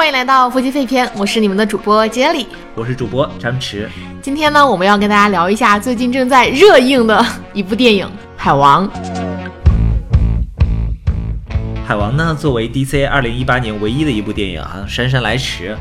欢迎来到夫妻肺片，我是你们的主播 Jelly，我是主播张弛。今天呢，我们要跟大家聊一下最近正在热映的一部电影《海王》。海王呢，作为 DC 二零一八年唯一的一部电影啊，姗姗来迟。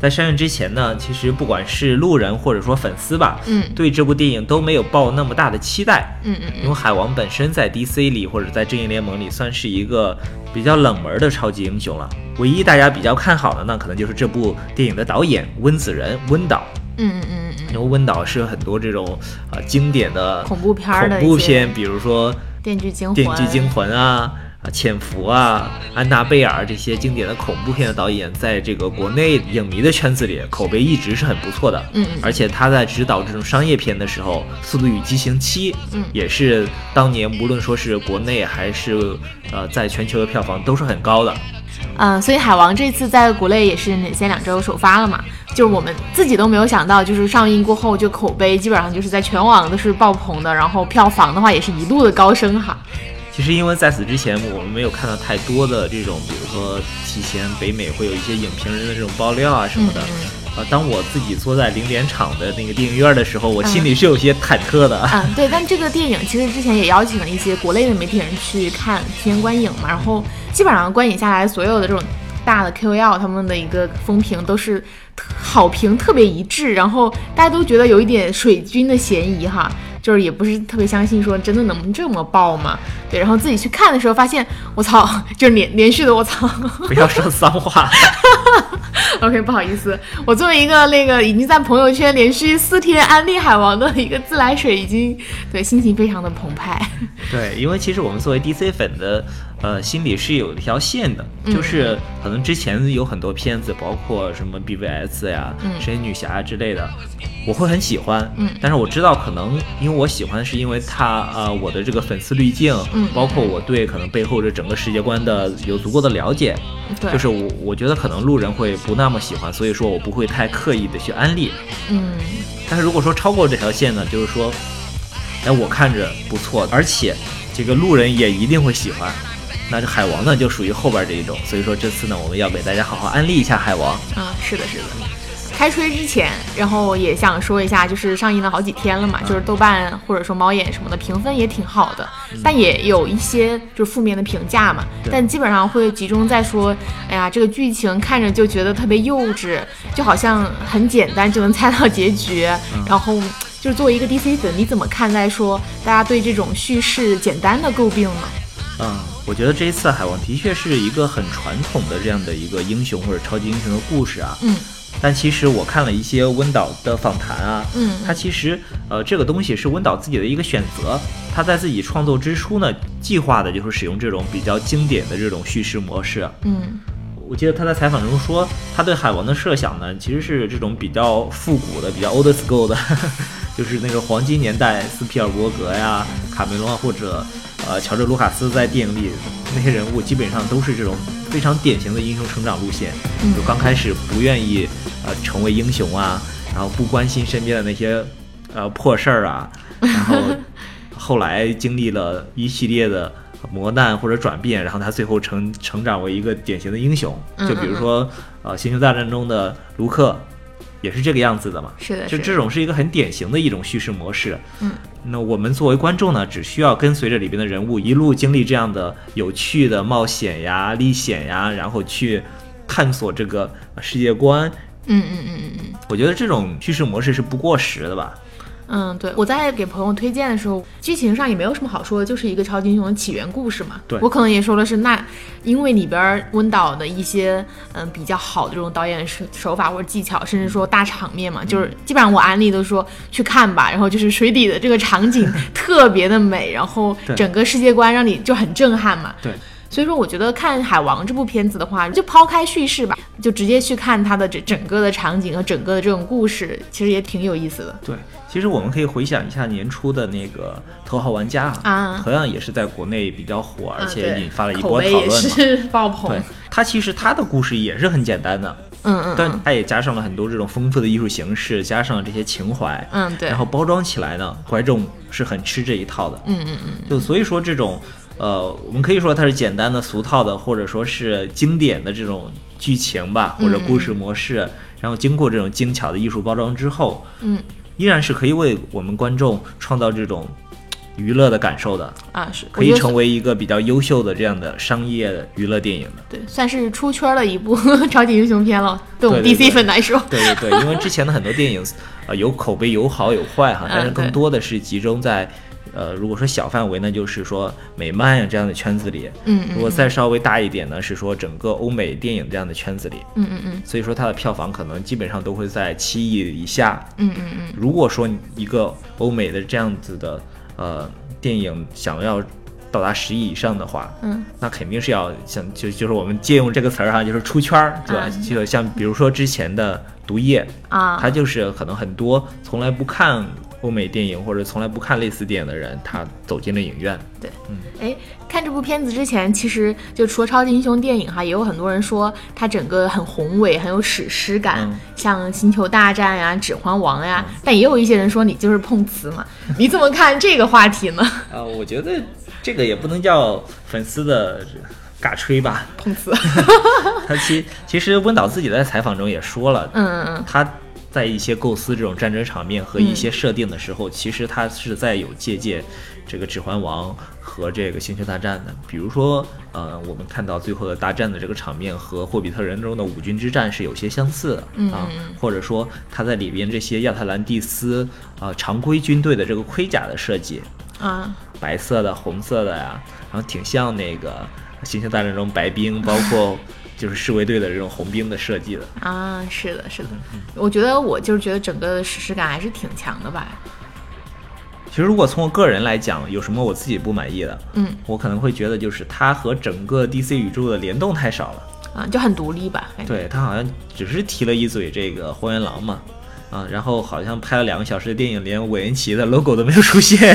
在上映之前呢，其实不管是路人或者说粉丝吧，嗯，对这部电影都没有抱那么大的期待，嗯嗯，因为海王本身在 DC 里或者在正义联盟里算是一个比较冷门的超级英雄了。唯一大家比较看好的呢，可能就是这部电影的导演温子仁温导，嗯嗯嗯嗯，因为温导是很多这种啊经典的恐怖片的恐怖片，比如说《电锯惊魂》、《电锯惊魂》啊。啊，潜伏啊，安娜贝尔这些经典的恐怖片的导演，在这个国内影迷的圈子里口碑一直是很不错的。嗯，而且他在指导这种商业片的时候，《速度与激情七》嗯也是当年无论说是国内还是呃在全球的票房都是很高的。嗯，所以海王这次在国内也是领先两周首发了嘛，就是我们自己都没有想到，就是上映过后就口碑基本上就是在全网都是爆棚的，然后票房的话也是一路的高升哈。其实，因为在此之前，我们没有看到太多的这种，比如说提前北美会有一些影评人的这种爆料啊什么的。啊，当我自己坐在零点场的那个电影院的时候，我心里是有些忐忑的。嗯，对。但这个电影其实之前也邀请了一些国内的媒体人去看提前观影嘛，然后基本上观影下来，所有的这种大的 KOL 他们的一个风评都是好评特别一致，然后大家都觉得有一点水军的嫌疑哈。就是也不是特别相信，说真的能这么爆吗？对，然后自己去看的时候发现，我操，就是连连续的我操，不要说脏话。OK，不好意思，我作为一个那个已经在朋友圈连续四天安利海王的一个自来水，已经对心情非常的澎湃。对，因为其实我们作为 DC 粉的，呃，心里是有一条线的，就是可能之前有很多片子，包括什么 BVS 呀、神奇女侠之类的，我会很喜欢，嗯，但是我知道可能因为我喜欢是因为他，呃，我的这个粉丝滤镜，嗯，包括我对可能背后这整个世界观的有足够的了解，对，就是我我觉得可能路人会不那么喜欢，所以说我不会太刻意的去安利，嗯，但是如果说超过这条线呢，就是说。哎，我看着不错，而且这个路人也一定会喜欢。那这海王呢，就属于后边这一种。所以说这次呢，我们要给大家好好安利一下海王。啊，是的，是的。开吹之前，然后也想说一下，就是上映了好几天了嘛，就是豆瓣或者说猫眼什么的评分也挺好的，但也有一些就是负面的评价嘛。但基本上会集中在说，哎呀，这个剧情看着就觉得特别幼稚，就好像很简单就能猜到结局，然后。就是作为一个 DC 粉，你怎么看待说大家对这种叙事简单的诟病呢？嗯，我觉得这一次海王的确是一个很传统的这样的一个英雄或者超级英雄的故事啊。嗯。但其实我看了一些温导的访谈啊，嗯，他其实呃这个东西是温导自己的一个选择，他在自己创作之初呢，计划的就是使用这种比较经典的这种叙事模式。嗯。我记得他在采访中说，他对海王的设想呢，其实是这种比较复古的、比较 old school 的。就是那个黄金年代，斯皮尔伯格呀、卡梅隆啊，或者呃乔治卢卡斯在电影里那些人物，基本上都是这种非常典型的英雄成长路线。就刚开始不愿意呃成为英雄啊，然后不关心身边的那些呃破事儿啊，然后 后来经历了一系列的磨难或者转变，然后他最后成成长为一个典型的英雄。就比如说呃星球大战中的卢克。也是这个样子的嘛？是的，就这种是一个很典型的一种叙事模式。嗯，那我们作为观众呢，只需要跟随着里边的人物一路经历这样的有趣的冒险呀、历险呀，然后去探索这个世界观。嗯嗯嗯嗯嗯，我觉得这种叙事模式是不过时的吧。嗯，对，我在给朋友推荐的时候，剧情上也没有什么好说的，就是一个超级英雄的起源故事嘛。对，我可能也说的是，那因为里边温导的一些嗯比较好的这种导演手手法或者技巧，甚至说大场面嘛，就是基本上我安利都说去看吧，然后就是 水底的这个场景 特别的美，然后整个世界观让你就很震撼嘛。对。所以说，我觉得看《海王》这部片子的话，就抛开叙事吧，就直接去看它的这整个的场景和整个的这种故事，其实也挺有意思的。对，其实我们可以回想一下年初的那个《头号玩家》啊，同样也是在国内比较火，而且引发了一波讨论嘛。是爆棚。对，它其实它的故事也是很简单的，嗯嗯，但它也加上了很多这种丰富的艺术形式，加上了这些情怀，嗯对，然后包装起来呢，观众是很吃这一套的，嗯嗯嗯，就所以说这种。呃，我们可以说它是简单的、俗套的，或者说是经典的这种剧情吧，或者故事模式，然后经过这种精巧的艺术包装之后，嗯，依然是可以为我们观众创造这种娱乐的感受的，啊，是可以成为一个比较优秀的这样的商业娱乐电影的。对，算是出圈的一部 超级英雄片了，对我们 DC 粉来说。对对对，因为之前的很多电影，呃，有口碑有好有坏哈，但是更多的是集中在，呃，如果说小范围呢，就是说美漫呀这样的圈子里；嗯嗯如果再稍微大一点呢，是说整个欧美电影这样的圈子里。嗯嗯嗯。所以说它的票房可能基本上都会在七亿以下。嗯嗯嗯，如果说一个欧美的这样子的呃电影想要到达十亿以上的话，嗯，那肯定是要像就就是我们借用这个词儿哈，就是出圈儿，对吧？嗯。就像比如说之前的《毒液》，啊，它就是可能很多从来不看欧美电影或者从来不看类似电影的人，他走进了影院。对，嗯哎，看这部片子之前，其实就除了超级英雄电影哈，也有很多人说它整个很宏伟，很有史诗感，嗯像《星球大战》呀、《指环王》呀。但也有一些人说你就是碰瓷嘛，你怎么看这个话题呢？啊、我觉得这个也不能叫粉丝的尬吹吧。碰瓷，他其其实温导自己在采访中也说了，嗯嗯嗯，他在一些构思这种战争场面和一些设定的时候，其实他是在有借鉴这个《指环王》和这个《星球大战》的。比如说，呃，我们看到最后的大战的这个场面和《霍比特人》中的五军之战是有些相似的嗯啊或者说他在里边这些亚特兰蒂斯啊、常规军队的这个盔甲的设计，啊，白色的、红色的呀，然后挺像那个《星球大战》中白冰，包括就是侍卫队的这种红兵的设计的。啊，是的，是的，我觉得我就是觉得整个史诗感还是挺强的吧。其实，如果从我个人来讲，有什么我自己不满意的，嗯我可能会觉得就是它和整个 DC 宇宙的联动太少了。啊，就很独立吧，对，它好像只是提了一嘴这个荒原狼嘛，啊，然后好像拍了两个小时的电影，连韦恩奇的 logo 都没有出现。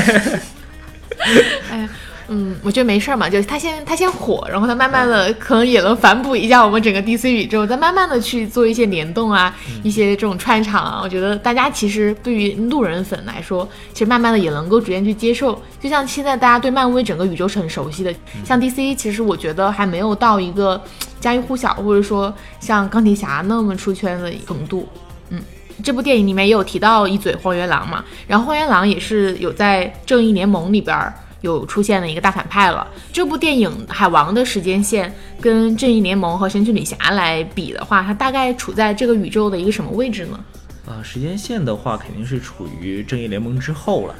哎呀，嗯，我觉得没事儿嘛，就是他先他先火，然后他慢慢的可能也能反哺一下我们整个 DC 宇宙，再慢慢的去做一些联动啊，一些这种串场啊。我觉得大家其实对于路人粉来说，其实慢慢的也能够逐渐去接受。就像现在大家对漫威整个宇宙是很熟悉的，像 DC 其实我觉得还没有到一个家喻户晓，或者说像钢铁侠那么出圈的程度。嗯，这部电影里面也有提到一嘴荒原狼嘛，然后荒原狼也是有在正义联盟里边儿有出现了一个大反派了。这部电影海王的时间线跟正义联盟和神奇女侠来比的话，它大概处在这个宇宙的一个什么位置呢？啊，时间线的话，肯定是处于正义联盟之后了，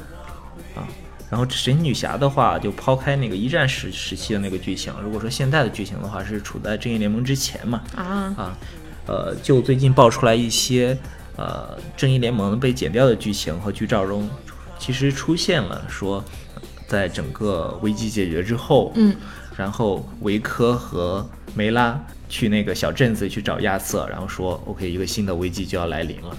啊，然后神奇女侠的话，就抛开那个一战时时期的那个剧情，如果说现在的剧情的话，是处在正义联盟之前嘛，啊，啊，呃，就最近爆出来一些呃正义联盟被剪掉的剧情和剧照中，其实出现了说，在整个危机解决之后，嗯，然后维科和梅拉去那个小镇子去找亚瑟，然后说 OK，一个新的危机就要来临了。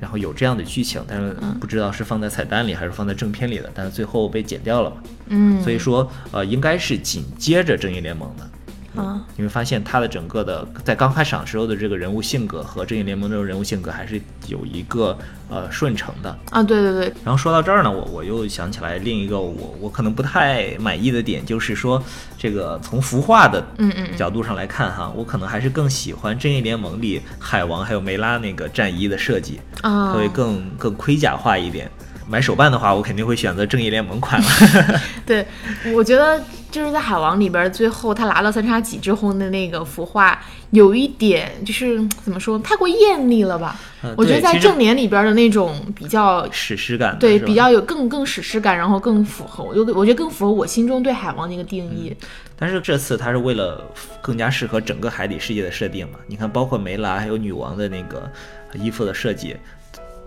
然后有这样的剧情，但是不知道是放在彩蛋里还是放在正片里的，但是最后被剪掉了嘛。嗯，所以说，呃，应该是紧接着正义联盟的。啊，你会发现他的整个的在刚开场时候的这个人物性格和正义联盟这种人物性格还是有一个呃顺承的。啊，对对对，然后说到这儿呢，我我又想起来另一个我我可能不太满意的点，就是说这个从服化的嗯嗯嗯角度上来看哈，我可能还是更喜欢正义联盟里海王还有梅拉那个战衣的设计，啊，会更更盔甲化一点。买手办的话，我肯定会选择正义联盟款了。对，我觉得就是在海王里边，最后他拿到三叉戟之后的那个服化，有一点就是怎么说，太过艳丽了吧？嗯我觉得在正脸里边儿的那种比较。史诗感对，比较有更更史诗感，然后更符合，我就我觉得更符合我心中对海王的一个定义。但是这次他是为了更加适合整个海底世界的设定嘛？你看，包括梅拉还有女王的那个衣服的设计，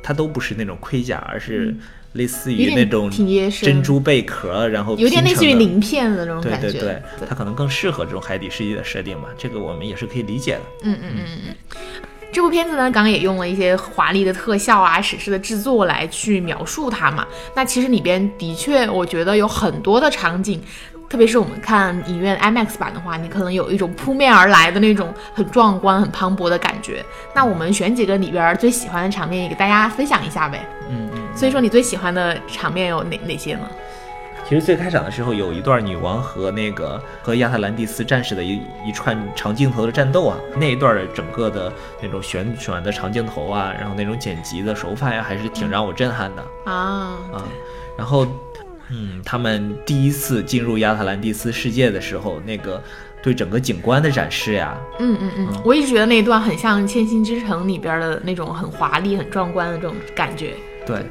它都不是那种盔甲，而是类似于那种珍珠贝壳，然后有点类似于鳞片的那种感觉。对对对，它可能更适合这种海底世界的设定嘛？这个我们也是可以理解的。嗯嗯嗯嗯。这部片子呢，刚刚也用了一些华丽的特效啊、史诗的制作来去描述它嘛。那其实里边的确，我觉得有很多的场景，特别是我们看影院 IMAX 版的话，你可能有一种扑面而来的那种很壮观、很磅礴的感觉。那我们选几个里边最喜欢的场面，也给大家分享一下呗。嗯嗯。所以说，你最喜欢的场面有哪哪些呢？其实最开场的时候有一段女王和那个和亚特兰蒂斯战士的一一串长镜头的战斗啊，那一段的整个的那种旋转的长镜头啊，然后那种剪辑的手法呀，还是挺让我震撼的啊啊。然后，嗯，他们第一次进入亚特兰蒂斯世界的时候，那个。对整个景观的展示呀，嗯嗯嗯，我一直觉得那一段很像《千星之城》里边的那种很华丽、很壮观的这种感觉。对，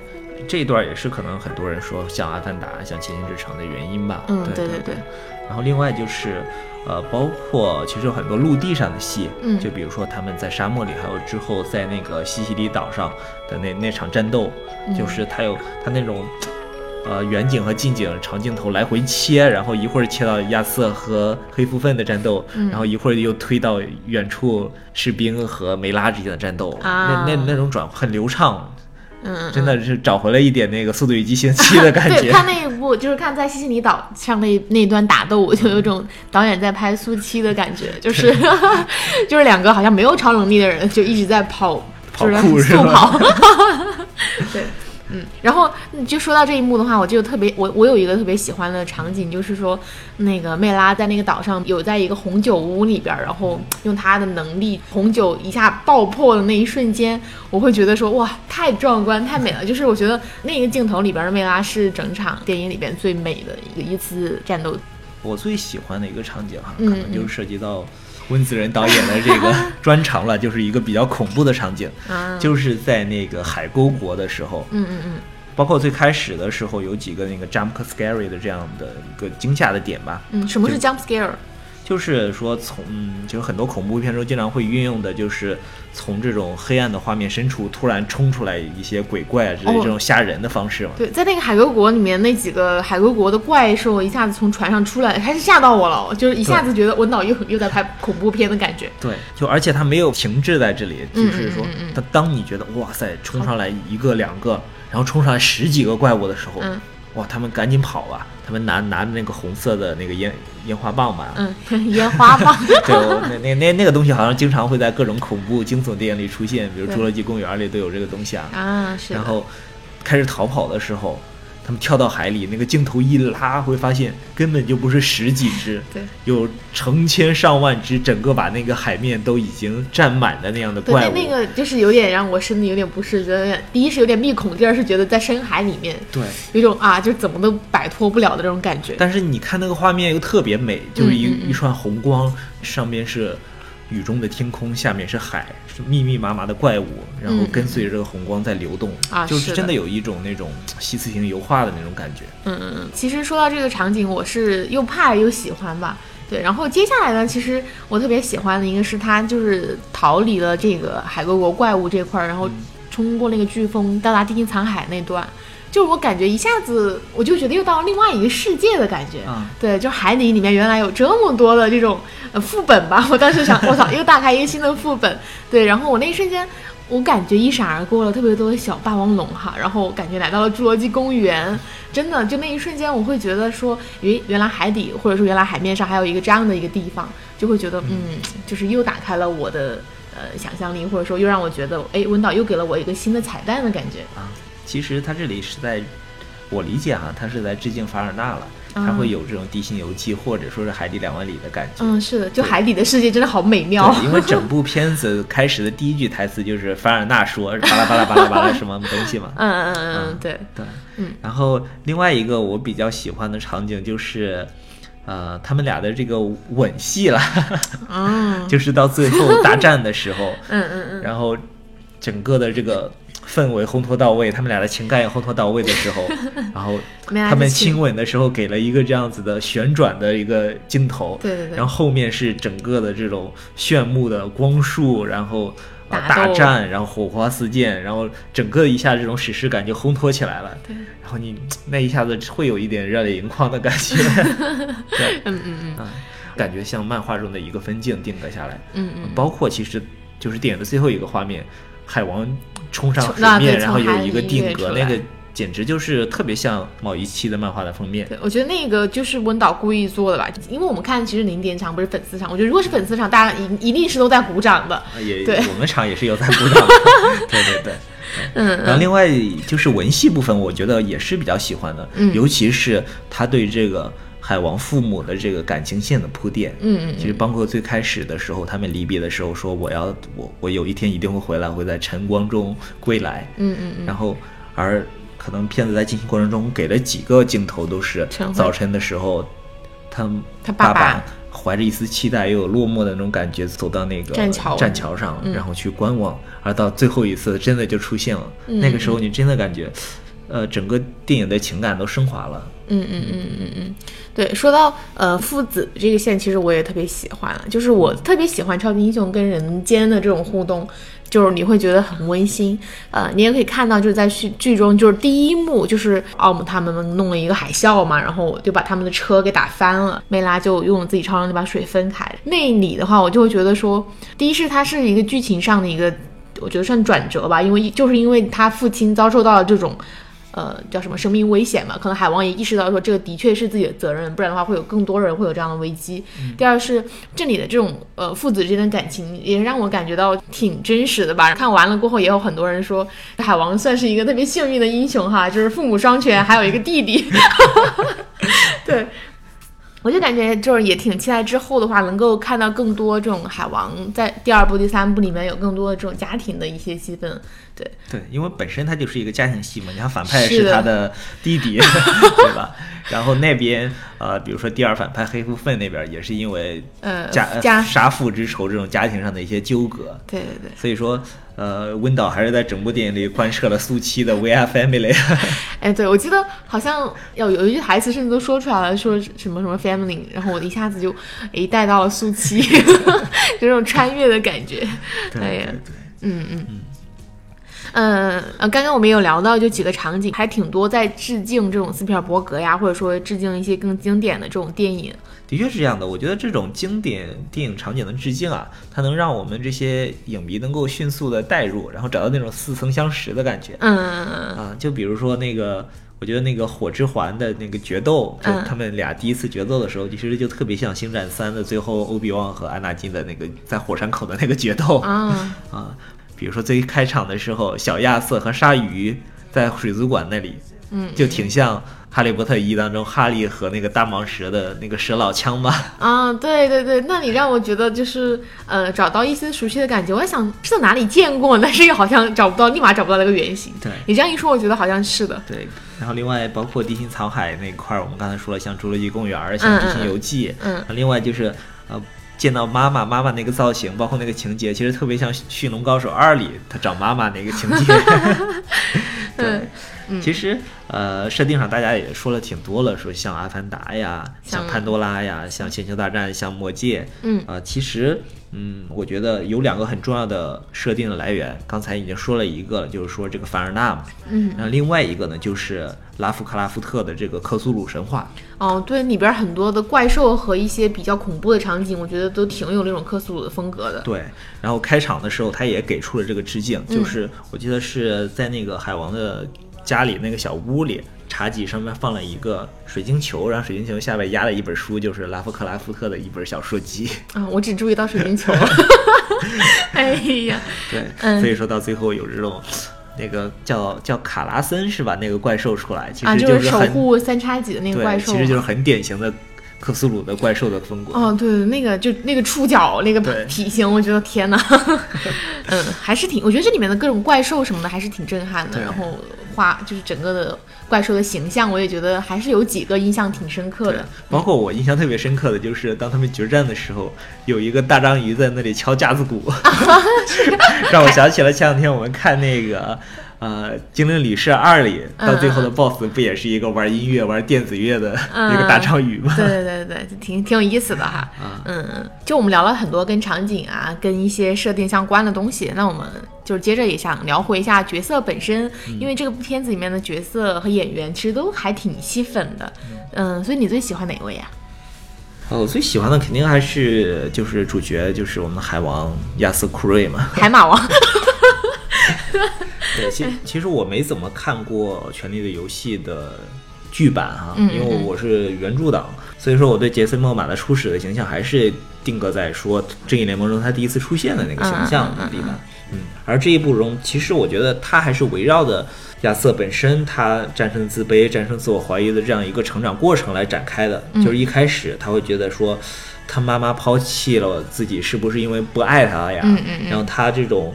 这一段也是可能很多人说像《阿凡达》、像《千星之城》的原因吧。嗯，对对对。然后另外就是，呃，包括其实有很多陆地上的戏，嗯，就比如说他们在沙漠里，还有之后在那个西西里岛上的那那场战斗，就是他有他那种。呃，远景和近景长镜头来回切，然后一会儿切到亚瑟和黑夫芬的战斗，然后一会儿又推到远处士兵和梅拉之间的战斗，那那那种转很流畅，嗯，真的是找回了一点那个《速度与激情七》的感觉。对，看那一部就是看在西西里岛上那那段打斗，我就有种导演在拍《速七》的感觉，就是 就是两个好像没有超能力的人就一直在跑，跑酷是吧？对。嗯，然后就说到这一幕的话，我就特别我我有一个特别喜欢的场景，就是说那个魅拉在那个岛上有在一个红酒屋里边，然后用她的能力，红酒一下爆破的那一瞬间，我会觉得说哇，太壮观，太美了。就是我觉得那个镜头里边的魅拉是整场电影里边最美的一个一次战斗。我最喜欢的一个场景哈，可能就涉及到。温子仁导演的这个 专长了，就是一个比较恐怖的场景，就是在那个海沟国的时候，嗯嗯嗯，包括最开始的时候有几个那个 jump scary 的这样的一个惊吓的点吧。嗯，什么是 jump scare？就是说，从嗯就是很多恐怖片中经常会运用的，就是从这种黑暗的画面深处突然冲出来一些鬼怪啊，这这种吓人的方式嘛。对，在那个海沟国里面，那几个海沟国的怪兽一下子从船上出来，开始吓到我了，就是一下子觉得我脑又又在拍恐怖片的感觉。对，就而且它没有停滞在这里，就是说，它当你觉得哇塞，冲上来一个两个，然后冲上来十几个怪物的时候。哇，他们赶紧跑啊！他们拿拿着那个红色的那个烟烟花棒吧，嗯，烟花棒。对，那那那那个东西好像经常会在各种恐怖惊悚电影里出现，比如《侏罗纪公园》里都有这个东西啊。啊，是。然后开始逃跑的时候。他们跳到海里，那个镜头一拉，会发现根本就不是十几只，对，有成千上万只，整个把那个海面都已经占满的那样的怪物。对，那个就是有点让我身体有点不适，觉得第一是有点密恐，第二是觉得在深海里面，对，有种啊，就怎么都摆脱不了的这种感觉。但是你看那个画面又特别美，就是一一串红光，上面是。雨中的天空，下面是海，是密密麻麻的怪物，然后跟随着这个红光在流动，就是真的有一种那种 西斯型油画的那种感觉。嗯嗯嗯。其实说到这个场景，我是又怕又喜欢吧。对，然后接下来呢，其实我特别喜欢的一个是他就是逃离了这个海沟国怪物这块儿，然后冲过那个飓风到达地心残海那段。就我感觉一下子，我就觉得又到另外一个世界的感觉。对，就海底里面原来有这么多的这种呃副本吧。我当时想，我操，又打开一个新的副本。对，然后我那一瞬间，我感觉一闪而过了特别多的小霸王龙哈，然后感觉来到了侏罗纪公园。真的，就那一瞬间，我会觉得说，原原来海底或者说原来海面上还有一个这样的一个地方，就会觉得嗯，就是又打开了我的呃想象力，或者说又让我觉得，哎，温导又给了我一个新的彩蛋的感觉啊。其实他这里是在，我理解哈，他是在致敬凡尔纳了，他会有这种地心游记或者说是海底两万里的感觉。嗯，是的，就海底的世界真的好美妙。因为整部片子开始的第一句台词就是凡尔纳说巴拉巴拉巴拉巴拉什么东西嘛。嗯嗯嗯嗯，对对，嗯。然后另外一个我比较喜欢的场景就是，呃，他们俩的这个吻戏了。嗯。就是到最后大战的时候。嗯嗯嗯。然后整个的这个。氛围烘托到位，他们俩的情感也烘托到位的时候，然后他们亲吻的时候给了一个这样子的旋转的一个镜头，对对对，然后后面是整个的这种炫目的光束，然后啊大战，然后火花四溅，然后整个一下这种史诗感就烘托起来了，对，然后你那一下子会有一点热泪盈眶的感觉，对，嗯嗯嗯，感觉像漫画中的一个分镜定格下来，嗯嗯，包括其实就是电影的最后一个画面。海王冲上海面，然后有一个定格，那个简直就是特别像某一期的漫画的封面。对，我觉得那个就是温导故意做的吧，因为我们看其实零点场不是粉丝场，我觉得如果是粉丝场，大家一一定是都在鼓掌的。也对，我们场也是有在鼓掌。的。对对对。嗯然后另外就是文戏部分，我觉得也是比较喜欢的，嗯尤其是他对这个海王父母的这个感情线的铺垫。嗯嗯其实包括最开始的时候，他们离别的时候说我要我我有一天一定会回来，会在晨光中归来。嗯嗯嗯，然后而可能片子在进行过程中给了几个镜头都是早晨的时候，他他爸爸爸怀着一丝期待又有落寞的那种感觉走到那个栈桥栈桥上，嗯然后去观望，而到最后一次真的就出现了。嗯那个时候你真的感觉，呃，整个电影的情感都升华了。嗯嗯嗯嗯嗯，对，说到呃父子这个线，其实我也特别喜欢，就是我特别喜欢超级英雄跟人间的这种互动，就是你会觉得很温馨。呃，你也可以看到，就是在剧剧中，就是第一幕就是奥姆他们弄了一个海啸嘛，然后就把他们的车给打翻了，梅拉就用自己超能力把水分开。那里的话，我就会觉得说，第一是它是一个剧情上的一个。我觉得算转折吧，因为就是因为他父亲遭受到了这种呃，叫什么生命危险嘛？可能海王也意识到说这个的确是自己的责任，不然的话会有更多人会有这样的危机。第二是这里的这种呃父子之间的感情，也让我感觉到挺真实的吧。看完了过后，也有很多人说海王算是一个特别幸运的英雄哈，就是父母双全，还有一个弟弟。对。我就感觉就是也挺期待之后的话，能够看到更多这种海王在第二部、第三部里面有更多的这种家庭的一些戏份。对，对，因为本身它就是一个家庭戏嘛，你看反派是他的弟弟，对吧？然后那边呃，比如说第二反派黑夫粪那边也是因为呃，家家，杀父之仇这种家庭上的一些纠葛，对对对。所以说呃，温导还是在整部电影里贯彻了苏七的 We Are Family。哎，对，我记得好像有有一句台词，甚至都说出来了，说什么什么 family，然后我一下子就哎带到了苏七，这种穿越的感觉。对呀，嗯嗯嗯。呃呃，刚刚我们有聊到，就几个场景还挺多，在致敬这种斯皮尔伯格呀，或者说致敬一些更经典的这种电影。的确是这样的，我觉得这种经典电影场景的致敬啊，它能让我们这些影迷能够迅速的带入，然后找到那种似曾相识的感觉。嗯啊，就比如说那个，我觉得那个火之环的那个决斗，就嗯他们俩第一次决斗的时候，其实就特别像《星战三》的最后欧比旺和安纳金的那个在火山口的那个决斗啊，啊。比如说最开场的时候，小亚瑟和鲨鱼在水族馆那里，嗯，就挺像《哈利波特一》当中哈利和那个大蟒蛇的那个蛇老枪吧。啊，对对对，那你让我觉得就是呃找到一丝熟悉的感觉。我在想是在哪里见过，但是又好像找不到，立马找不到那个原型。对你这样一说，我觉得好像是的。对，然后另外包括地心草海那块儿，我们刚才说了，像《侏罗纪公园》、像《地心游记》嗯啊另外就是呃。见到妈妈，妈妈那个造型，包括那个情节，其实特别像《驯龙高手二》里他找妈妈那个情节。对，嗯其实呃，设定上大家也说了挺多了，说像《阿凡达》呀，像像《潘多拉》呀，像《星球大战》，像《魔戒》。嗯啊、其实嗯，我觉得有两个很重要的设定的来源，刚才已经说了一个了，就是说这个凡尔纳嘛。嗯，然后另外一个呢，就是拉夫克拉夫特的这个克苏鲁神话。哦，对，里边很多的怪兽和一些比较恐怖的场景，我觉得都挺有那种克苏鲁的风格的。对，然后开场的时候他也给出了这个致敬，嗯就是我记得是在那个海王的家里那个小屋里，茶几上面放了一个水晶球，然后水晶球下面压了一本书，就是拉夫克拉夫特的一本小说集。啊，我只注意到水晶球。哎呀，对，嗯所以说到最后有这种。那个叫叫卡拉森是吧？那个怪兽出来，其啊，实就是守、护三叉戟的那个怪对，兽。其实就是很典型的克苏鲁的怪兽的风格。哦，对，那个就那个触角那个体型，我觉得天哪，嗯，还是挺，我觉得这里面的各种怪兽什么的还是挺震撼的。然后画就是整个的怪兽的形象，我也觉得还是有几个印象挺深刻的。，包括我印象特别深刻的就是，当他们决战的时候，有一个大章鱼在那里敲架子鼓，让我想起了前两天我们看那个。呃，《精灵旅社二》里到最后的 BOSS 不也是一个玩音乐、玩电子乐的一个大章鱼吗？对对对对，挺挺有意思的哈。啊嗯，嗯，就我们聊了很多跟场景啊、跟一些设定相关的东西，那我们就是接着也想聊回一下角色本身，因为这个片子里面的角色和演员其实都还挺吸粉的。嗯，所以你最喜欢哪位啊？哦，我最喜欢的肯定还是就是主角，就是我们的海王亚瑟库瑞嘛。海马王。对，其其实我没怎么看过《权力的游戏》的剧版哈，因为我是原著党，所以说我对杰森·莫玛的初始的形象还是定格在说正义联盟中他第一次出现的那个形象里吧。嗯，而这一部中，其实我觉得他还是围绕着亚瑟本身他战胜自卑、战胜自我怀疑的这样一个成长过程来展开的。就是一开始他会觉得说，他妈妈抛弃了自己，是不是因为不爱他呀？嗯嗯嗯然后他这种。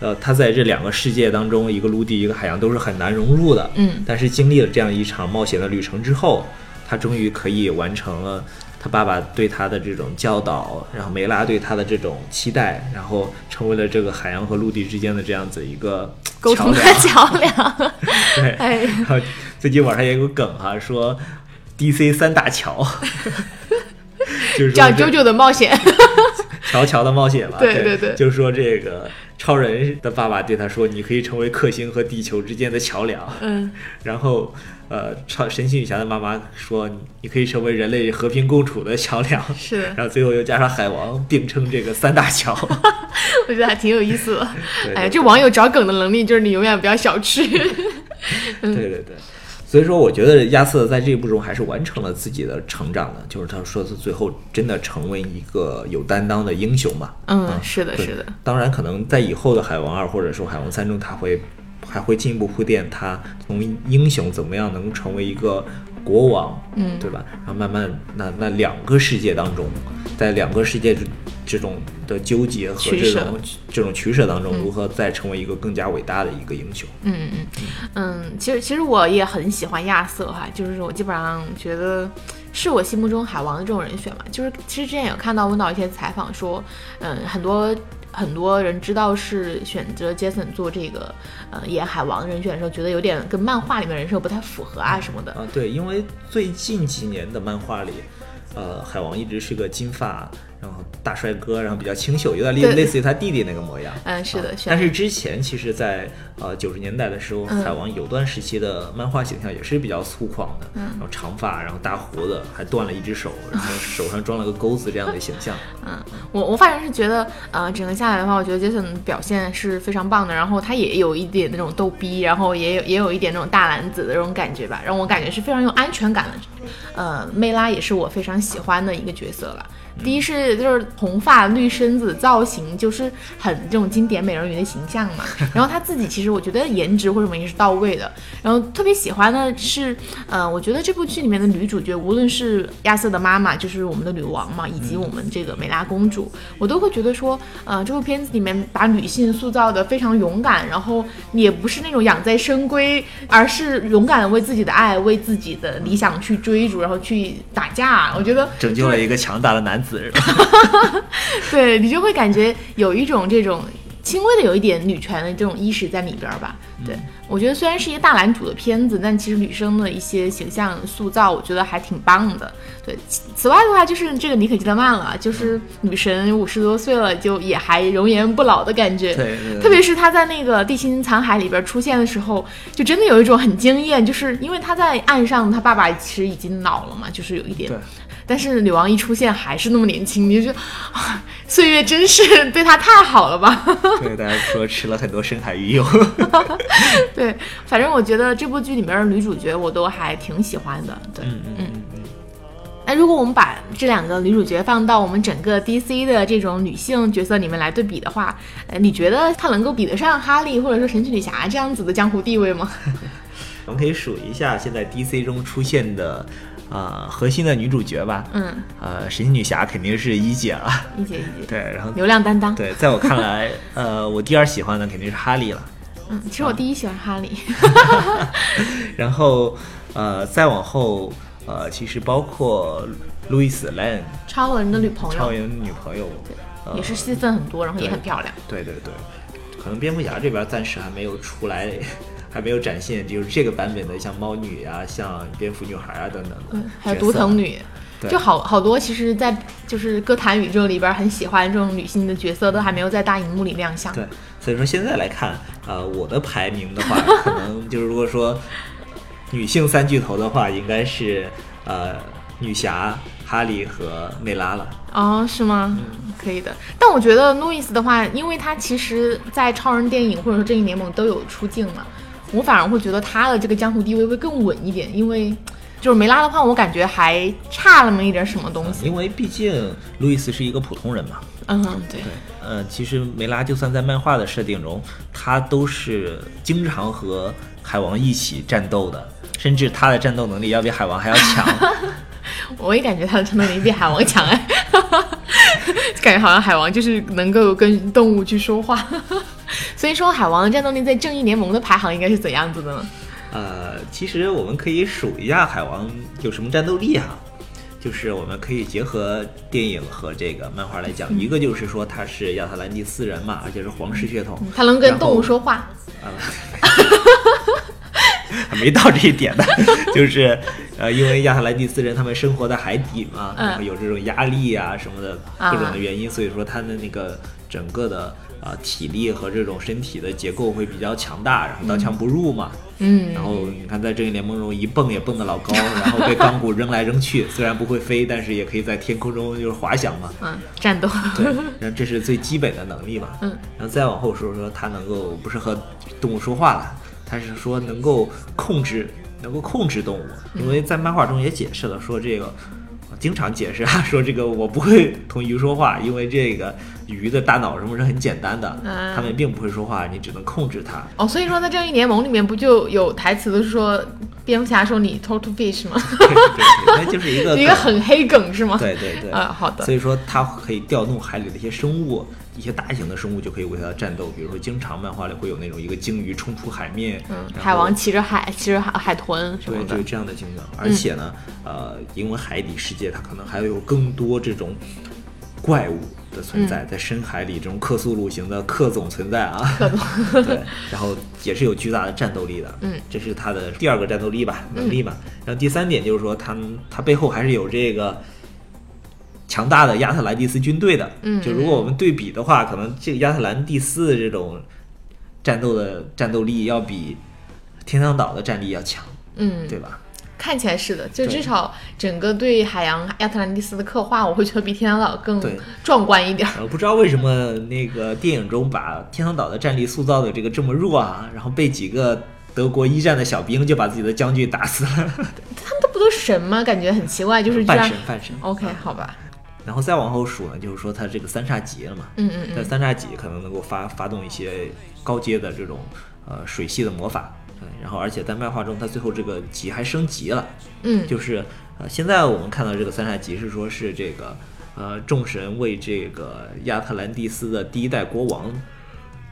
呃，他在这两个世界当中，一个陆地，一个海洋，都是很难融入的。嗯但是经历了这样一场冒险的旅程之后，他终于可以完成了他爸爸对他的这种教导，然后梅拉对他的这种期待，然后成为了这个海洋和陆地之间的这样子一个沟通的桥梁。对，哎，然后最近网上也有个梗哈、说 DC 三大桥，就是叫《JoJo 的冒险。乔乔的冒险嘛，对对对对就是说这个超人的爸爸对他说，你可以成为克星和地球之间的桥梁。嗯，然后，呃，超神奇女侠的妈妈说，你你可以成为人类和平共处的桥梁。是，然后最后又加上海王并称这个三大桥。我觉得还挺有意思的。对哎，这网友找梗的能力，就是你永远不要小觑。对对对，所以说我觉得亚瑟在这一步中还是完成了自己的成长的，就是他说是最后真的成为一个有担当的英雄嘛。嗯，是的，是的。当然，可能在以后的海王二或者说海王三中，他会还会进一步铺垫他从英雄怎么样能成为一个国王，嗯对吧？然后慢慢那那两个世界当中，在两个世界之这种的纠结和这种这种取舍当中，嗯如何再成为一个更加伟大的一个英雄？嗯嗯嗯，其实其实我也很喜欢亚瑟哈，就是我基本上觉得是我心目中海王的这种人选嘛。就是其实之前有看到问到一些采访说，嗯，很多很多人知道是选择杰森做这个呃演海王人选的时候，觉得有点跟漫画里面人设不太符合啊什么的。啊，对，因为最近几年的漫画里，呃，海王一直是个金发，然后大帅哥，然后比较清秀，有点类类似于他弟弟那个模样。嗯，是的，是的但是之前其实在，呃九十年代的时候，嗯海王有段时期的漫画形象也是比较粗犷的，嗯然后长发，然后大胡子，还断了一只手，然后手上装了个钩子这样的形象。嗯，我我反正是觉得，呃，整个下来的话，我觉得杰森表现是非常棒的，然后他也有一点那种逗逼，然后也有也有一点那种大男子的那种感觉吧，让我感觉是非常有安全感的。呃，梅拉也是我非常喜欢的一个角色了。第一是就是红发绿身子造型，就是很这种经典美人鱼的形象嘛。然后她自己其实我觉得颜值或者什么也是到位的。然后特别喜欢的是，呃，我觉得这部剧里面的女主角，无论是亚瑟的妈妈，就是我们的女王嘛，以及我们这个美拉公主，我都会觉得说，呃，这部片子里面把女性塑造的非常勇敢，然后也不是那种养在深闺，而是勇敢的为自己的爱、为自己的理想去追逐，然后去打架。我觉得拯救了一个强大的男子，是吧？对你就会感觉有一种这种轻微的有一点女权的这种意识在里边儿吧。对我觉得虽然是一个大男主的片子，但其实女生的一些形象塑造，我觉得还挺棒的。对，此此外的话就是这个妮可基德曼了，就是女神五十多岁了，就也还容颜不老的感觉。对对对特别是她在那个《地心残骸》里边出现的时候，就真的有一种很惊艳，就是因为她在岸上，她爸爸其实已经老了嘛，就是有一点对。但是女王一出现还是那么年轻，你就觉得啊，岁月真是对她太好了吧？对，大家说吃了很多深海鱼油。对，反正我觉得这部剧里面的女主角我都还挺喜欢的。对，嗯嗯嗯嗯，那如果我们把这两个女主角放到我们整个 DC 的这种女性角色里面来对比的话，呃，你觉得她能够比得上哈利或者说神奇女侠这样子的江湖地位吗？我们可以数一下现在 DC 中出现的，呃，核心的女主角吧。嗯，呃，神奇女侠肯定是一姐了。一姐一姐，对，然后流量担当。对，在我看来，呃，我第二喜欢的肯定是哈利了。嗯，其实我第一喜欢哈利。然后，呃，再往后，呃，其实包括路易斯· n 超人的女朋友超人女朋友，呃也是戏份很多，然后也很漂亮。对对对，可能蝙蝠侠这边暂时还没有出来，还没有展现，就是这个版本的像猫女啊、像蝙蝠女孩啊等等的嗯，还有独藤女，就好好多，其实，在就是歌坛宇宙里边很喜欢这种女性的角色，都还没有在大荧幕里亮相。对，所以说现在来看，呃，我的排名的话，可能就是如果说女性三巨头的话，应该是呃女侠、哈利和梅拉了。哦，是吗？可以的。但我觉得路易斯的话，因为他其实，在超人电影或者说正义联盟都有出镜嘛，我反而会觉得他的这个江湖地位会更稳一点，因为就是梅拉的话，我感觉还差那么一点什么东西。因为毕竟路易斯是一个普通人嘛。嗯，对。呃，其实梅拉就算在漫画的设定中，他都是经常和海王一起战斗的，甚至他的战斗能力要比海王还要强。我也感觉他的战斗力比海王强哎，感觉好像海王就是能够跟动物去说话。所以说，海王的战斗力在正义联盟的排行应该是怎样子的呢？呃，其实我们可以数一下海王有什么战斗力哈，就是我们可以结合电影和这个漫画来讲，一个就是说他是亚特兰蒂斯人嘛，而且是皇室血统，他能跟动物说话。没到这一点呢，就是呃，因为亚特兰蒂斯人他们生活在海底嘛，然后有这种压力啊什么的各种的原因，所以说他的那个整个的。啊，体力和这种身体的结构会比较强大，然后刀枪不入嘛。嗯。然后你看，在正义联盟中一蹦也蹦得老高，然后被钢骨扔来扔去，虽然不会飞，但是也可以在天空中就是滑翔嘛。嗯，战斗。对，然后这是最基本的能力嘛。嗯。然后再往后说说，他能够不是和动物说话了，他是说能够控制，能够控制动物，因为在漫画中也解释了，说这个。经常解释啊，说这个我不会同鱼说话，因为这个鱼的大脑什么是很简单的，他们并不会说话，你只能控制它。哦，所以说在正义联盟里面不就有台词都是说蝙蝠侠说你 talk to fish 吗？对对，那就是一个 一个很黑梗是吗？对对对，啊好的。所以说它可以调动海里的一些生物。一些大型的生物就可以为它战斗，比如说经常漫画里会有那种一个鲸鱼冲出海面，嗯，海王骑着海骑着海海豚什么的，对，就这样的景象。而且呢，呃，因为海底世界它可能还有更多这种怪物的存在，在深海里这种克苏鲁型的克总存在啊，克总，对，然后也是有巨大的战斗力的，嗯，这是他的第二个战斗力吧，能力吧。然后第三点就是说，他他背后还是有这个。强大的亚特兰蒂斯军队的，嗯，就如果我们对比的话，可能这个亚特兰蒂斯的这种战斗的战斗力要比天堂岛的战力要强，嗯，对吧？看起来是的，就至少整个对海洋亚特兰蒂斯的刻画，我会觉得比天堂岛更壮观一点。我不知道为什么那个电影中把天堂岛的战力塑造的这个这么弱啊，然后被几个德国一战的小兵就把自己的将军打死了。他们都不都神吗？感觉很奇怪，就是半神半神。OK，好吧。然后再往后数呢，就是说它这个三叉戟了嘛，嗯嗯在三叉戟可能能够发发动一些高阶的这种呃水系的魔法，对，然后而且在漫画中它最后这个级还升级了，嗯，就是呃现在我们看到这个三叉戟是说是这个呃众神为这个亚特兰蒂斯的第一代国王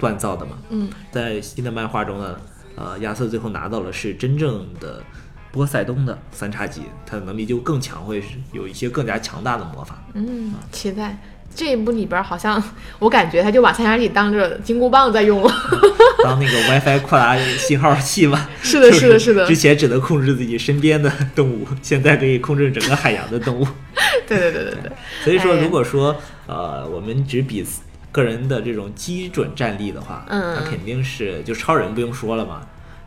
锻造的嘛，嗯，在新的漫画中呢，呃亚瑟最后拿到了是真正的。波塞冬的三叉戟，他的能力就更强，会有一些更加强大的魔法。嗯，期待这一部里边，好像我感觉他就把三叉戟当着金箍棒在用了，当那个 WiFi 扩大信号器嘛。是的，是的，是的。之前只能控制自己身边的动物，现在可以控制整个海洋的动物。对对对对对。所以说，如果说呃，我们只比个人的这种基准战力的话，嗯，那肯定是就超人不用说了嘛。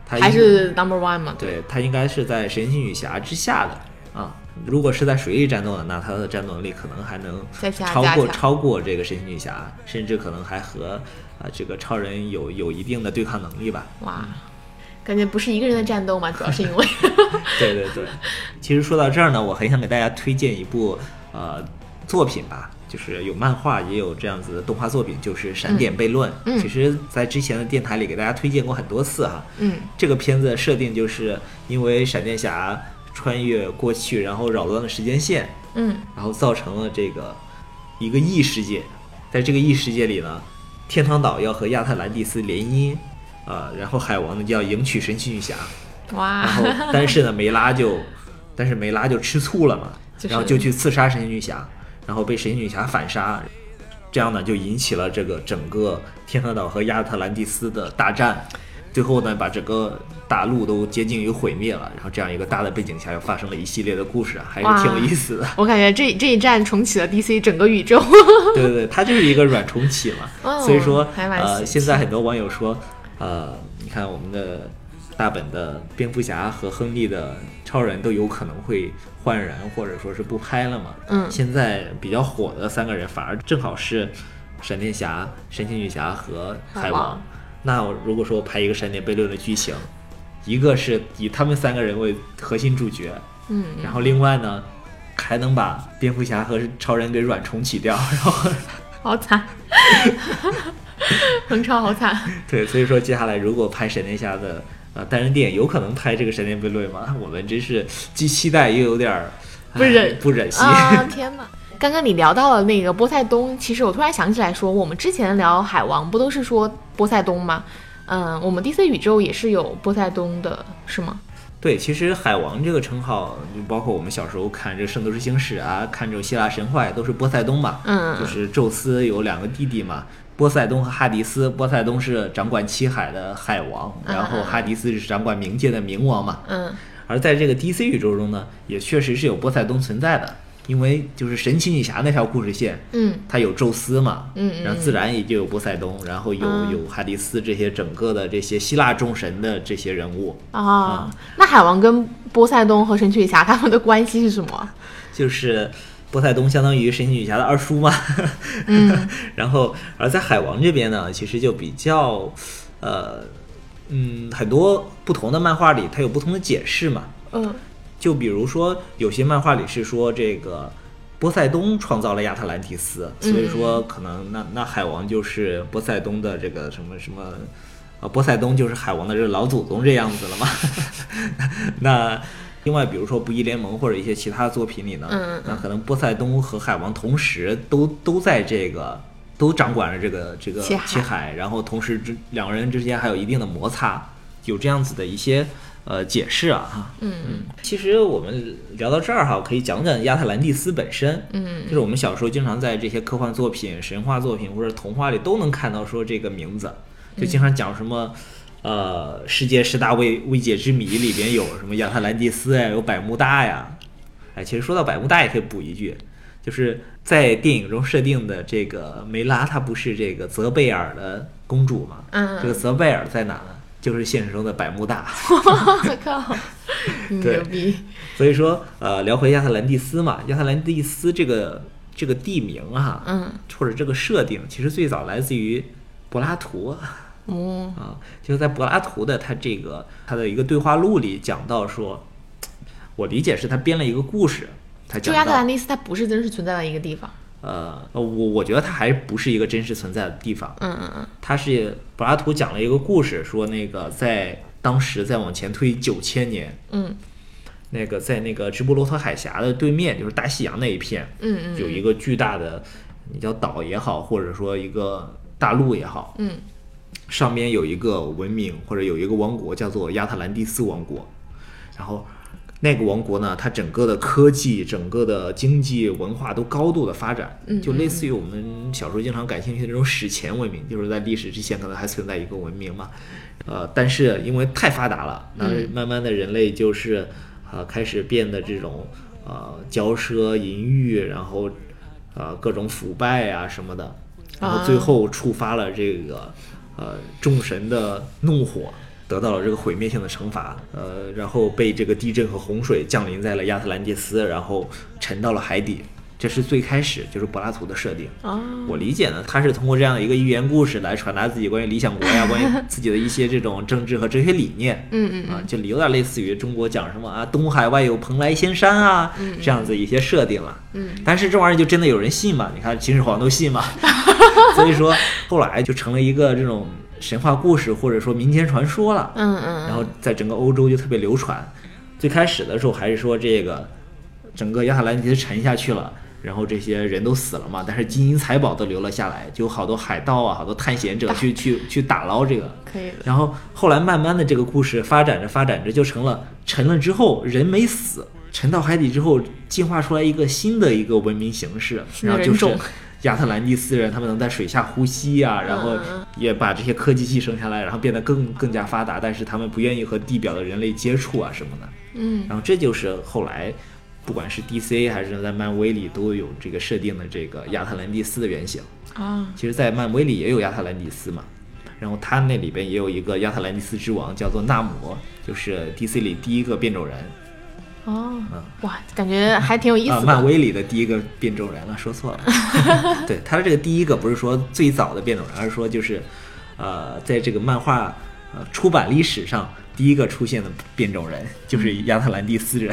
他还是 number one 嘛？对，他应该是在神奇女侠之下的啊。如果是在水里战斗的，那他的战斗能力可能还能超过超过这个神奇女侠，甚至可能还和啊这个超人有有一定的对抗能力吧。哇，感觉不是一个人的战斗嘛，主要是因为。对对对，其实说到这儿呢，我很想给大家推荐一部呃作品吧。就是有漫画，也有这样子的动画作品，就是《闪点悖论》。嗯，其实，在之前的电台里给大家推荐过很多次哈。嗯，这个片子的设定就是因为闪电侠穿越过去，然后扰乱了时间线。嗯，然后造成了这个一个异世界，在这个异世界里呢，天堂岛要和亚特兰蒂斯联姻，呃，然后海王呢就要迎娶神奇女侠。哇！然后，但是呢，梅拉就，但是梅拉就吃醋了嘛，然后就去刺杀神奇女侠。然后被神奇女侠反杀，这样呢就引起了这个整个天堂岛和亚特兰蒂斯的大战，最后呢把整个大陆都接近于毁灭了。然后这样一个大的背景下又发生了一系列的故事啊，还是挺有意思的。我感觉这这一战重启了 DC 整个宇宙。对对对，它就是一个软重启嘛。所以说呃，现在很多网友说，呃，你看我们的大本的蝙蝠侠和亨利的超人都有可能会。换人或者说是不拍了嘛？嗯，现在比较火的三个人反而正好是闪电侠、神奇女侠和海王。那如果说我拍一个闪电悖论的剧情，一个是以他们三个人为核心主角，嗯，然后另外呢，还能把蝙蝠侠和超人给软重启掉，然后好惨，横超好惨。对，所以说接下来如果拍闪电侠的呃单人电影，有可能拍这个闪电悖论吗？我们真是既期待又有点儿不忍哎不忍心。啊！天哪！刚刚你聊到了那个波塞冬，其实我突然想起来说，我们之前聊海王不都是说波塞冬吗？嗯，我们 DC 宇宙也是有波塞冬的，是吗？对，其实海王这个称号，就包括我们小时候看这《圣斗士星矢》啊，看这种希腊神话，也都是波塞冬嘛。嗯就是宙斯有两个弟弟嘛，波塞冬和哈迪斯。波塞冬是掌管七海的海王，然后哈迪斯是掌管冥界的冥王嘛。嗯而在这个 DC 宇宙中呢，也确实是有波塞冬存在的，因为就是神奇女侠那条故事线，嗯。它有宙斯嘛，嗯嗯然后自然也就有波塞冬，然后有、嗯有哈迪斯这些整个的这些希腊众神的这些人物，啊，那海王跟波塞冬和神奇女侠他们的关系是什么？就是波塞冬相当于神奇女侠的二叔嘛。嗯。然后而在海王这边呢，其实就比较，呃，嗯，很多不同的漫画里它有不同的解释嘛。嗯就比如说有些漫画里是说这个波塞冬创造了亚特兰蒂斯，所以说可能那那海王就是波塞冬的这个什么什么。呃，波塞冬就是海王的这个老祖宗这样子了嘛？那另外，比如说《不义联盟》或者一些其他作品里呢，那可能波塞冬和海王同时都都在这个都掌管着这个这个七海，然后同时之两个人之间还有一定的摩擦，有这样子的一些呃解释啊哈。嗯其实我们聊到这儿哈，可以讲讲亚特兰蒂斯本身。嗯就是我们小时候经常在这些科幻作品、神话作品或者童话里都能看到说这个名字，就经常讲什么。呃，世界十大未未解之谜里边有什么亚特兰蒂斯呀，有百慕大呀。哎，其实说到百慕大也可以补一句，就是在电影中设定的这个梅拉，她不是这个泽贝尔的公主吗？嗯，这个泽贝尔在哪呢？就是现实中的百慕大。我 靠，牛逼！所以说，呃，聊回亚特兰蒂斯嘛，亚特兰蒂斯这个这个地名啊，嗯或者这个设定，其实最早来自于柏拉图哦啊，就是在柏拉图的他这个他的一个对话录里讲到说，我理解是他编了一个故事，他讲就亚特兰蒂斯它不是真实存在的一个地方。呃，我我觉得它还不是一个真实存在的地方，嗯嗯嗯。它是柏拉图讲了一个故事，说那个在当时再往前推九千年，嗯。那个在那个直布罗陀海峡的对面，就是大西洋那一片，嗯嗯，有一个巨大的，你叫岛也好，或者说一个大陆也好，嗯。上面有一个文明或者有一个王国叫做亚特兰蒂斯王国，然后那个王国呢，它整个的科技、整个的经济、文化都高度的发展，嗯就类似于我们小时候经常感兴趣的那种史前文明，就是在历史之前可能还存在一个文明嘛，呃，但是因为太发达了，那嗯慢慢的人类就是呃开始变得这种呃骄奢淫欲，然后呃各种腐败啊什么的，然后最啊后触发了这个呃众神的怒火，得到了这个毁灭性的惩罚，呃，然后被这个地震和洪水降临在了亚特兰蒂斯，然后沉到了海底。这是最开始就是柏拉图的设定。哦我理解呢，他是通过这样一个寓言故事来传达自己关于理想国呀，关于自己的一些这种政治和哲学理念。嗯嗯啊，就有点类似于中国讲什么啊，东海外有蓬莱仙山啊，这样子一些设定了。嗯，但是这玩意儿就真的有人信吗？你看秦始皇都信嘛，所以说后来就成了一个这种神话故事或者说民间传说了。嗯嗯，然后在整个欧洲就特别流传。最开始的时候还是说这个整个亚特兰蒂斯沉下去了。然后这些人都死了嘛，但是金银财宝都留了下来，就有好多海盗啊，好多探险者去 去去打捞这个。可以的。然后后来慢慢的这个故事发展着发展着，就成了沉了之后人没死，沉到海底之后进化出来一个新的一个文明形式，然后就是亚特兰蒂斯人，他们能在水下呼吸呀、然后嗯也把这些科技系生下来，然后变得更更加发达，但是他们不愿意和地表的人类接触啊什么的。嗯然后这就是后来。不管是 DC 还是在漫威里都有这个设定的这个亚特兰蒂斯的原型。啊其实，在漫威里也有亚特兰蒂斯嘛，然后他那里边也有一个亚特兰蒂斯之王，叫做纳摩，就是 DC 里第一个变种人哦哇，感觉还挺有意啊，思的。漫威里的第一个变种人了，说错了。对，他的这个第一个不是说最早的变种人，而是说就是，呃，在这个漫画呃出版历史上第一个出现的变种人就是亚特兰蒂斯人。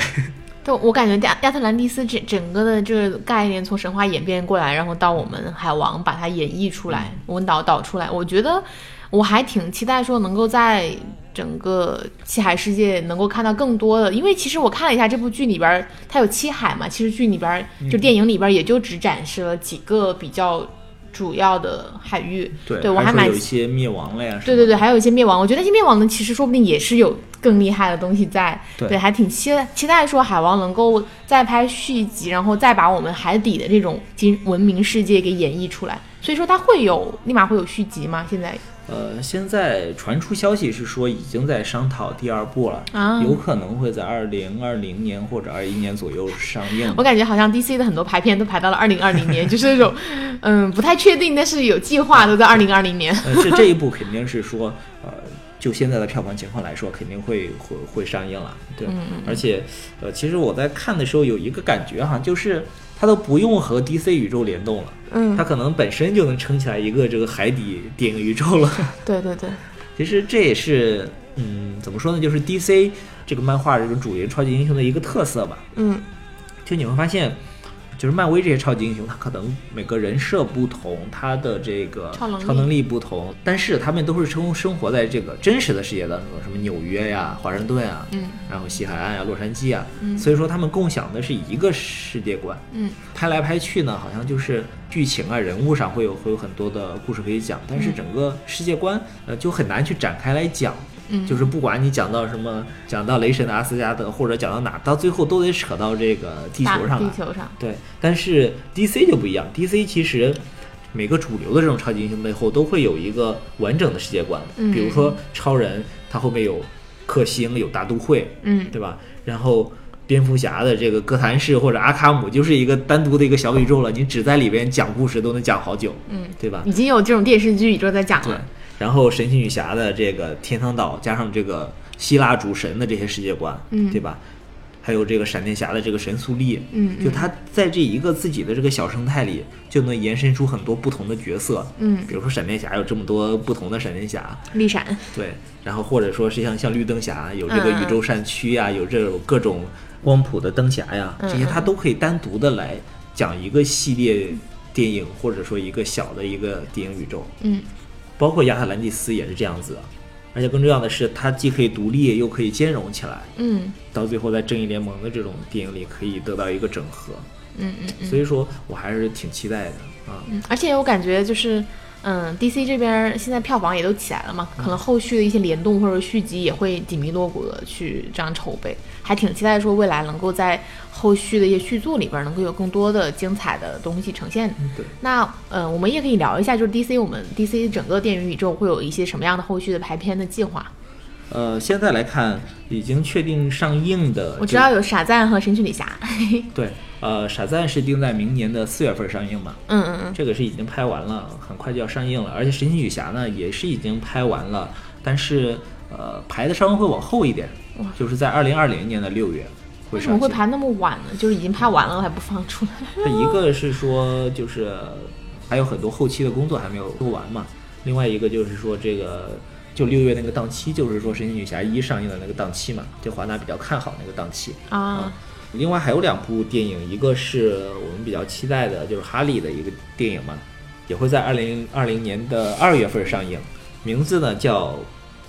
就我感觉亚亚特兰蒂斯整整个的这个概念从神话演变过来，然后到我们海王把它演绎出来，我们导导出来，我觉得我还挺期待说能够在整个七海世界能够看到更多的，因为其实我看了一下这部剧里边，它有七海嘛，其实剧里边就电影里边也就只展示了几个比较主要的海域，对我还还蛮有一些灭亡了呀。对对对，还有一些灭亡，我觉得那些灭亡呢其实说不定也是有更厉害的东西在，对还挺期待期待说海王能够再拍续集，然后再把我们海底的这种金文明世界给演绎出来。所以说它会有立马会有续集吗？现在呃，现在传出消息是说已经在商讨第二部了，啊有可能会在二零二零年或者二一年左右上映。我感觉好像 DC 的很多排片都排到了二零二零年，就是那种 嗯不太确定，但是有计划都在二零二零年。呃，这这一部肯定是说，呃，就现在的票房情况来说，肯定会会会上映了，对。嗯而且，呃，其实我在看的时候有一个感觉哈，就是它都不用和 DC 宇宙联动了，嗯它，可能本身就能撑起来一个这个海底电影宇宙了。对对对，其实这也是，嗯，怎么说呢，就是 DC 这个漫画这种主流超级英雄的一个特色吧。嗯就你会发现，就是漫威这些超级英雄，他可能每个人设不同，他的这个超能力力不同，但是他们都是生生活在这个真实的世界当中，什么纽约呀、华盛顿啊，嗯然后西海岸呀、洛杉矶啊，嗯所以说他们共享的是一个世界观。嗯拍来拍去呢，好像就是剧情啊、人物上会有会有很多的故事可以讲，但是整个世界观呃就很难去展开来讲。嗯，就是不管你讲到什么，讲到雷神的阿斯加德，或者讲到哪，到最后都得扯到这个地球上来地。球上，对，但是 DC 就不一样，DC 其实每个主流的这种超级英雄背后都会有一个完整的世界观，嗯比如说超人，他后面有克星，有大都会，嗯对吧？然后蝙蝠侠的这个哥谭市或者阿卡姆就是一个单独的一个小宇宙了，你只在里边讲故事都能讲好久，嗯，对吧？已经有这种电视剧宇宙在讲对了。，然后神奇女侠的这个天堂岛加上这个希腊主神的这些世界观，嗯。对吧？还有这个闪电侠的这个神速力，嗯嗯。就他在这一个自己的这个小生态里，就能延伸出很多不同的角色。嗯。比如说闪电侠有这么多不同的闪电侠，绿闪，对，然后或者说是像像绿灯侠有这个宇宙扇区呀，有这种各种光谱的灯侠呀，嗯这些他都可以单独的来讲一个系列电影，或者说一个小的一个电影宇宙。嗯包括亚特兰蒂斯也是这样子的，而且更重要的是，它既可以独立，又可以兼容起来，嗯到最后在正义联盟的这种电影里可以得到一个整合。嗯嗯嗯所以说我还是挺期待的啊。嗯，而且我感觉就是。嗯，DC 这边现在票房也都起来了嘛，可能后续的一些联动或者续集也会紧密锣鼓的去这样筹备，还挺期待说未来能够在后续的一些续作里边能够有更多的精彩的东西呈现。嗯对，那呃，我们也可以聊一下，就是 DC 我们 DC 整个电影宇宙会有一些什么样的后续的排片的计划？呃，现在来看已经确定上映的，我知道有傻赞和神奇女侠，对，呃，傻赞是定在明年的四月份上映嘛，嗯嗯嗯，这个是已经拍完了，很快就要上映了。而且神奇女侠呢也是已经拍完了，但是呃排的稍微会往后一点，就是在二零二零年的六月会为什么。会排那么晚呢？就是已经拍完了还不放出来？这一个是说就是还有很多后期的工作还没有做完嘛，另外一个就是说这个就六月那个档期，就是说神奇女侠一上映的那个档期嘛，就华纳比较看好那个档期。啊，另外还有两部电影，一个是我们比较期待的，就是哈利的一个电影嘛，也会在二零二零年的二月份上映，名字呢叫《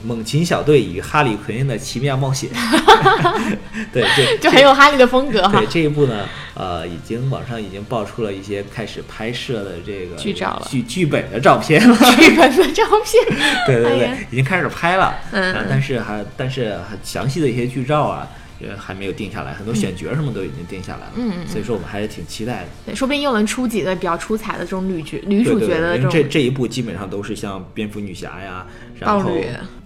猛禽小队与哈利奎恩的奇妙冒险》。对 对，就很有哈利的风格哈对。这一部呢，呃，已经网上已经爆出了一些开始拍摄的这个剧照了剧剧本的照片了。剧本的照片，对对对，哎已经开始拍了，嗯啊但是还但是很详细的一些剧照啊，呃，还没有定下来，很多选角什么都已经定下来了，嗯所以说我们还是挺期待的。对，说不定又能出几个比较出彩的这种女角、女主角的这这一部基本上都是像蝙蝠女侠呀，然后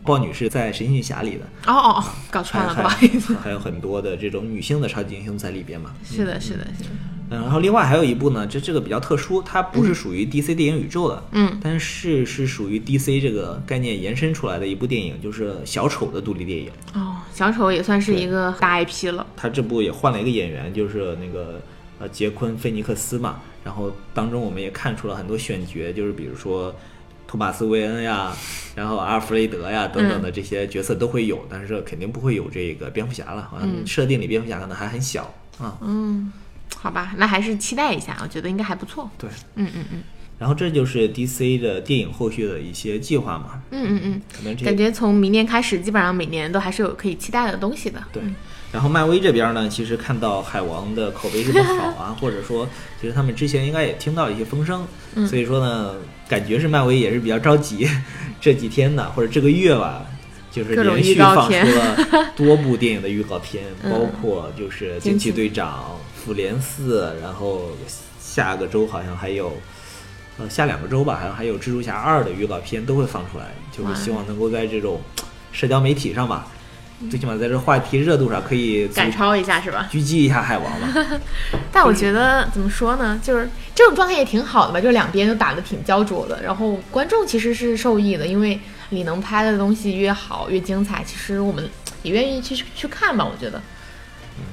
豹女是在神奇女侠里的，哦哦，哦搞还串了，不好意思。还有很多的这种女性的超级英雄在里边嘛。是的，是的，是的。嗯，然后另外还有一部呢，这这个比较特殊，它不是属于 DC 电影宇宙的，嗯但是是属于 DC 这个概念延伸出来的一部电影，就是小丑的独立电影。哦，小丑也算是一个大 IP 了。他这部也换了一个演员，就是那个呃杰昆·菲尼克斯嘛。然后当中我们也看出了很多选角，就是比如说托马斯·韦恩呀，然后阿尔弗雷德呀等等的这些角色都会有，但是肯定不会有这个蝙蝠侠了。好像嗯设定里蝙蝠侠可能还很小。啊。嗯，好吧，那还是期待一下，我觉得应该还不错。对，嗯嗯嗯。然后这就是 DC 的电影后续的一些计划嘛，嗯嗯嗯，可能这感觉从明年开始，基本上每年都还是有可以期待的东西的。对，然后漫威这边呢，其实看到海王的口碑这么好啊，或者说，其实他们之前应该也听到一些风声，嗯。所以说呢，感觉是漫威也是比较着急，这几天呢，或者这个月吧，就是连续放出了多部电影的预告片，嗯。包括就是惊奇队长、复联四，然后下个周好像还有。呃，下两个周吧，好像还有蜘蛛侠二的预告片都会放出来，就是希望能够在这种社交媒体上吧，最起码在这话题热度上可以赶超一下是吧？狙击一下海王嘛。但我觉得怎么说呢，就是这种状态也挺好的吧，就两边都打得挺焦灼的，然后观众其实是受益的，因为你能拍的东西越好越精彩，其实我们也愿意去去看吧，我觉得。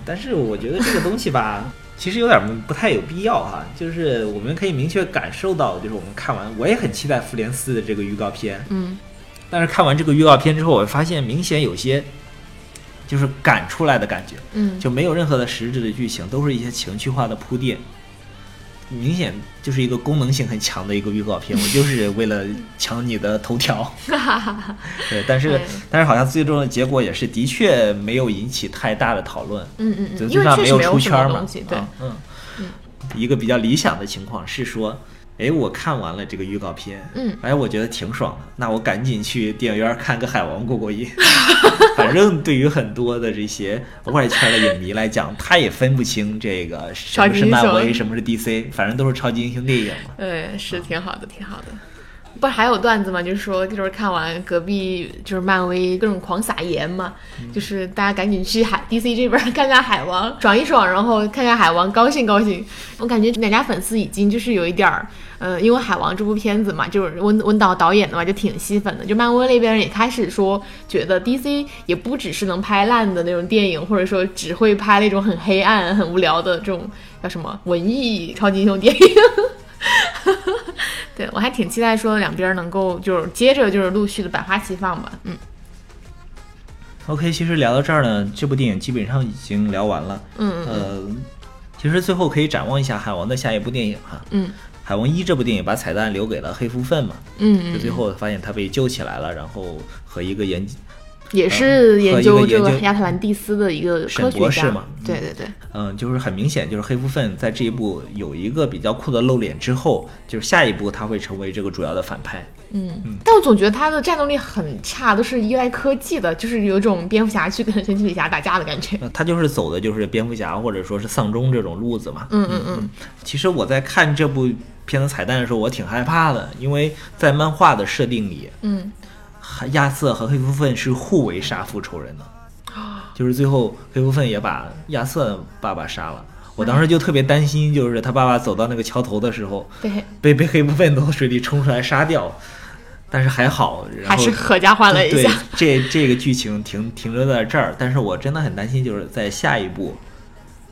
但是我觉得这个东西吧，其实有点不太有必要哈。就是我们可以明确感受到，就是我们看完，我也很期待复联四的这个预告片，嗯但是看完这个预告片之后，我发现明显有些就是赶出来的感觉，嗯，就没有任何的实质的剧情，都是一些情绪化的铺垫。明显就是一个功能性很强的一个预告片，我就是为了抢你的头条。对，但是但是好像最终的结果也是的确没有引起太大的讨论，嗯嗯嗯，因就最上没为确实没出圈嘛。对，嗯。一个比较理想的情况是说，哎，我看完了这个预告片，嗯哎，我觉得挺爽的，那我赶紧去电影院看个海王过过瘾。反正对于很多的这些外圈的影迷来讲，他也分不清这个什么是漫威，什么是 DC，反正都是超级英雄电影嘛。对，是挺好的，挺好的。不是还有段子吗？就是说，就是看完隔壁就是漫威各种狂撒盐嘛，就是大家赶紧去海 DC 这边看看海王，爽一爽，然后看看海王，高兴高兴。我感觉哪家粉丝已经就是有一点儿，嗯、因为海王这部片子嘛，就是温温导导演的嘛，就挺吸粉的。就漫威那边也开始说，觉得 DC 也不只是能拍烂的那种电影，或者说只会拍那种很黑暗、很无聊的这种叫什么文艺超级英雄电影。对我还挺期待说两边能够就是接着就是陆续的百花齐放吧，嗯 OK，其实聊到这儿呢，这部电影基本上已经聊完了。嗯嗯呃，其实最后可以展望一下海王的下一部电影哈。嗯海王一这部电影把彩蛋留给了黑蝠鲼嘛，嗯最后发现他被救起来了，然后和一个研也是研究这个亚特兰蒂斯的一个沈科学家博士嘛对对对，嗯，就是很明显，就是黑蝠鲼在这一部有一个比较酷的露脸之后，就是下一步他会成为这个主要的反派。嗯，但我总觉得他的战斗力很差，都是依赖科技的，就是有种蝙蝠侠去跟神奇女侠打架的感觉。他就是走的就是蝙蝠侠或者说是丧钟这种路子嘛。嗯嗯嗯其实我在看这部片子彩蛋的时候，我挺害怕的，因为在漫画的设定里，嗯，亚瑟和黑夫愤是互为杀父仇人的，就是最后黑夫分也把亚瑟爸爸杀了。我当时就特别担心，就是他爸爸走到那个桥头的时候，被，被被黑部分从水里冲出来杀掉。但是还好，然后还是合家欢了一对下。这这个剧情停停留在这儿，但是我真的很担心，就是在下一步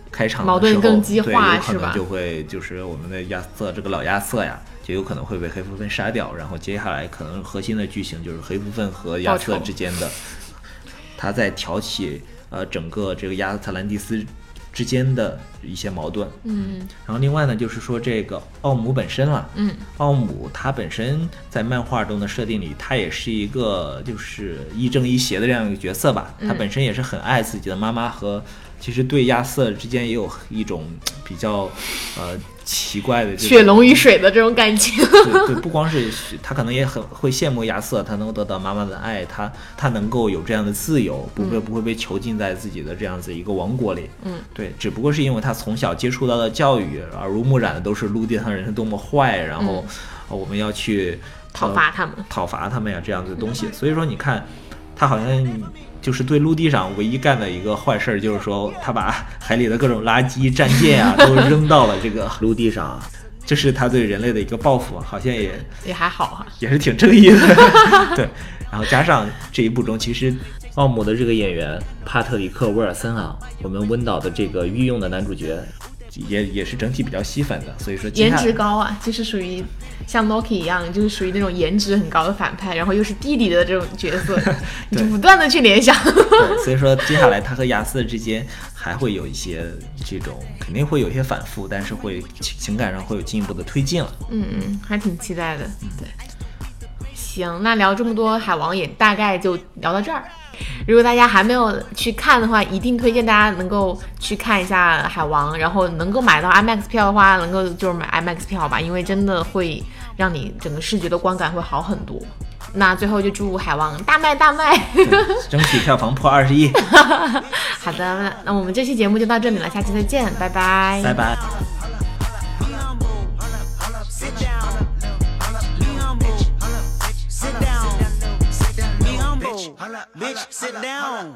开场的矛盾更激对化是吧有可能就会就是我们的亚瑟这个老亚瑟呀，就有可能会被黑夫愤杀掉，然后接下来可能核心的剧情就是黑夫愤和亚瑟之间的，他在挑起呃整个这个亚特兰蒂斯之间的一些矛盾。嗯然后另外呢，就是说这个奥姆本身了，嗯奥姆他本身在漫画中的设定里，他也是一个就是亦正亦邪的这样一个角色吧。他嗯本身也是很爱自己的妈妈和，其实对亚瑟之间也有一种比较呃奇怪的血浓于水的这种感情。对对，不光是他可能也很会羡慕亚瑟，他能够得到妈妈的爱，他他能够有这样的自由，不会不会被囚禁在自己的这样子一个王国里。嗯，对，只不过是因为他从小接触到的教育耳濡目染的都是陆地上人是多么坏，然后、呃我们要去嗯讨伐他们呃讨伐他们呀这样子的东西。所以说你看，他好像就是对陆地上唯一干的一个坏事儿，就是说他把海里的各种垃圾、战舰啊都扔到了这个陆地上啊。这是他对人类的一个报复啊，好像也也还好哈、也是挺正义的，对。然后加上这一部中，其实奥姆的这个演员帕特里克·威尔森啊，我们温导的这个御用的男主角，也也是整体比较吸粉的，所以说颜值高啊，就是属于像 Loki 一样，就是属于那种颜值很高的反派，然后又是弟弟的这种角色，你就不断的去联想。所以说接下来他和亚瑟之间还会有一些这种，肯定会有一些反复，但是会情情感上会有进一步的推进了。嗯嗯，还挺期待的。对，行，那聊这么多海王也大概就聊到这儿。如果大家还没有去看的话，一定推荐大家能够去看一下海王，然后能够买到 IMAX 票的话，能够就是买 IMAX 票吧，因为真的会让你整个视觉的观感会好很多。那最后就祝海王大卖大卖，争取票房破二十亿。好的，那那我们这期节目就到这里了，下期再见，拜拜，拜拜。Bitch, sit down.